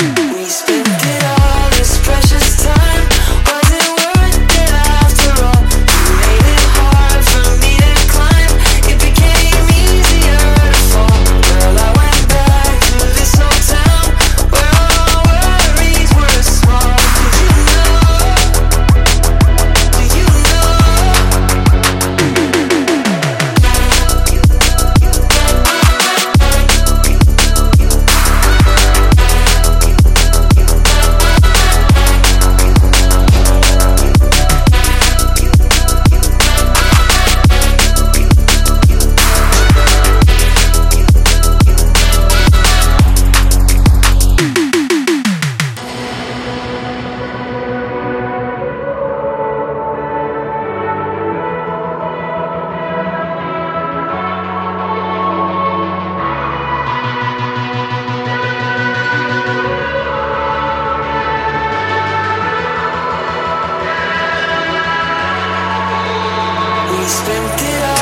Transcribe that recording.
We spent it all. just empty out.